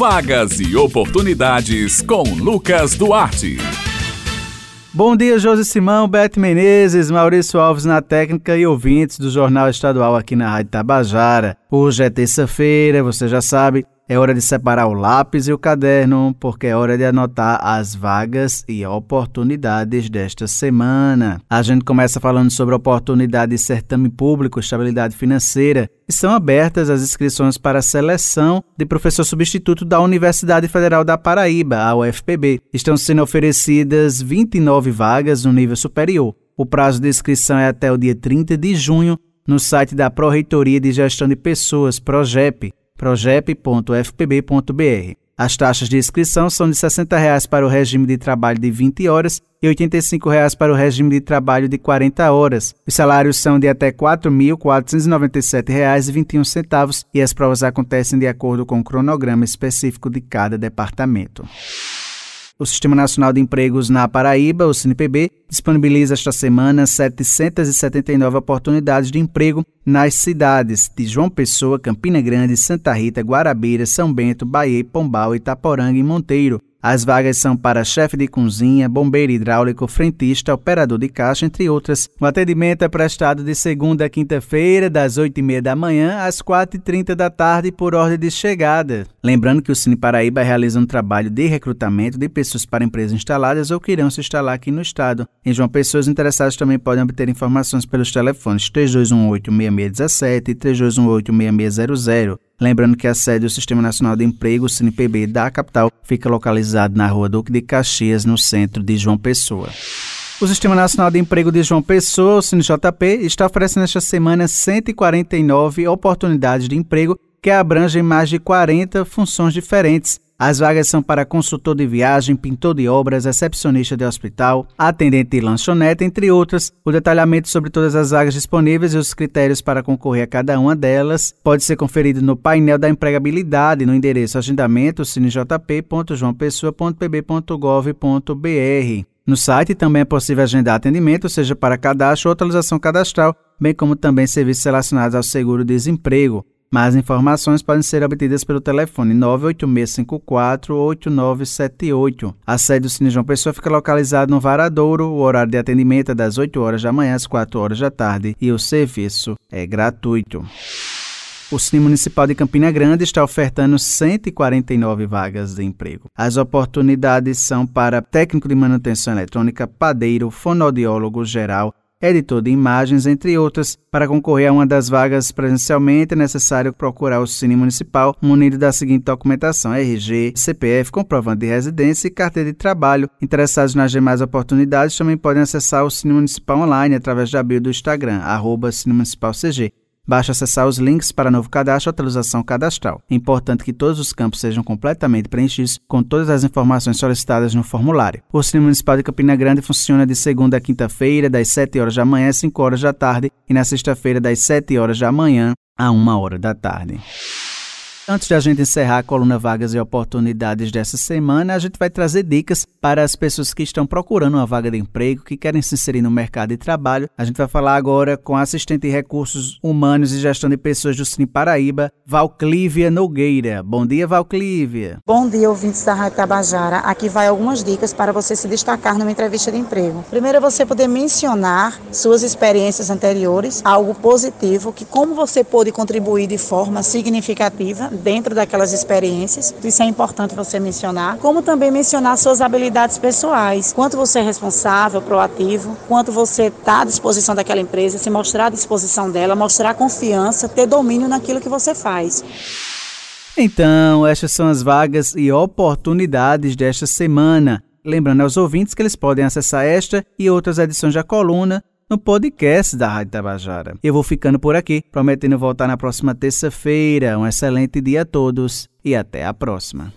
Vagas e oportunidades com Lucas Duarte. Bom dia, José Simão, Beto Menezes, Maurício Alves na técnica e ouvintes do Jornal Estadual aqui na Rádio Tabajara. Hoje é terça-feira, você já sabe, é hora de separar o lápis e o caderno, porque é hora de anotar as vagas e oportunidades desta semana. A gente começa falando sobre oportunidade de certame público, estabilidade financeira. Estão abertas as inscrições para a seleção de professor substituto da Universidade Federal da Paraíba, a UFPB. Estão sendo oferecidas 29 vagas no nível superior. O prazo de inscrição é até o dia 30 de junho no site da Pró-Reitoria de Gestão de Pessoas, PROGEP progep.fpb.br. As taxas de inscrição são de 60 reais para o regime de trabalho de 20 horas e 85 reais para o regime de trabalho de 40 horas. Os salários são de até R$ 4.497,21 e as provas acontecem de acordo com o cronograma específico de cada departamento. O Sistema Nacional de Empregos na Paraíba, o SINPB, disponibiliza esta semana 779 oportunidades de emprego nas cidades de João Pessoa, Campina Grande, Santa Rita, Guarabira, São Bento, Bahia, Pombal, Itaporanga e Monteiro. As vagas são para chefe de cozinha, bombeiro hidráulico, frentista, operador de caixa, entre outras. O atendimento é prestado de segunda a quinta-feira, das 8h30 da manhã às 4h30 da tarde, por ordem de chegada. Lembrando que o Cine Paraíba realiza um trabalho de recrutamento de pessoas para empresas instaladas ou que irão se instalar aqui no estado. Em João Pessoas, interessados também podem obter informações pelos telefones 3218-6617 e 3218-6600. Lembrando que a sede do Sistema Nacional de Emprego, o CNPB, da capital, fica localizado na rua Duque de Caxias, no centro de João Pessoa. O Sistema Nacional de Emprego de João Pessoa, o SINJP, está oferecendo esta semana 149 oportunidades de emprego que abrangem mais de 40 funções diferentes. As vagas são para consultor de viagem, pintor de obras, recepcionista de hospital, atendente de lanchonete, entre outras. O detalhamento sobre todas as vagas disponíveis e os critérios para concorrer a cada uma delas pode ser conferido no painel da empregabilidade no endereço agendamento cinejp.joaopessoa.pb.gov.br. No site também é possível agendar atendimento, seja para cadastro ou atualização cadastral, bem como também serviços relacionados ao seguro-desemprego. Mais informações podem ser obtidas pelo telefone 986548978. A sede do Cine João Pessoa fica localizada no Varadouro. O horário de atendimento é das 8 horas da manhã às 4 horas da tarde e o serviço é gratuito. O Cine Municipal de Campina Grande está ofertando 149 vagas de emprego. As oportunidades são para técnico de manutenção eletrônica, padeiro, fonoaudiólogo geral, editor de imagens, entre outras. Para concorrer a uma das vagas presencialmente, é necessário procurar o Cine Municipal munido da seguinte documentação: RG, CPF, comprovante de residência e carteira de trabalho. Interessados nas demais oportunidades também podem acessar o Cine Municipal online através da bio do Instagram, arroba Cine Municipal CG. Basta acessar os links para novo cadastro ou atualização cadastral. É importante que todos os campos sejam completamente preenchidos com todas as informações solicitadas no formulário. O Cine Municipal de Campina Grande funciona de segunda a quinta-feira, das 7 horas da manhã às 5 horas da tarde, e na sexta-feira, das 7 horas da manhã a 1 hora da tarde. Antes de a gente encerrar a coluna Vagas e Oportunidades dessa semana, a gente vai trazer dicas para as pessoas que estão procurando uma vaga de emprego, que querem se inserir no mercado de trabalho. A gente vai falar agora com a assistente de recursos humanos e gestão de pessoas do Cine Paraíba, Valclívia Nogueira. Bom dia, Valclívia. Bom dia, ouvintes da Rádio Tabajara. Aqui vai algumas dicas para você se destacar numa entrevista de emprego. Primeiro é você poder mencionar suas experiências anteriores, algo positivo, que como você pôde contribuir de forma significativa dentro daquelas experiências. Isso é importante você mencionar. Como também mencionar suas habilidades pessoais. Quanto você é responsável, proativo, quanto você está à disposição daquela empresa, se mostrar à disposição dela, mostrar confiança, ter domínio naquilo que você faz. Então, estas são as vagas e oportunidades desta semana. Lembrando aos ouvintes que eles podem acessar esta e outras edições da coluna no podcast da Rádio Tabajara. Eu vou ficando por aqui, prometendo voltar na próxima terça-feira. Um excelente dia a todos e até a próxima.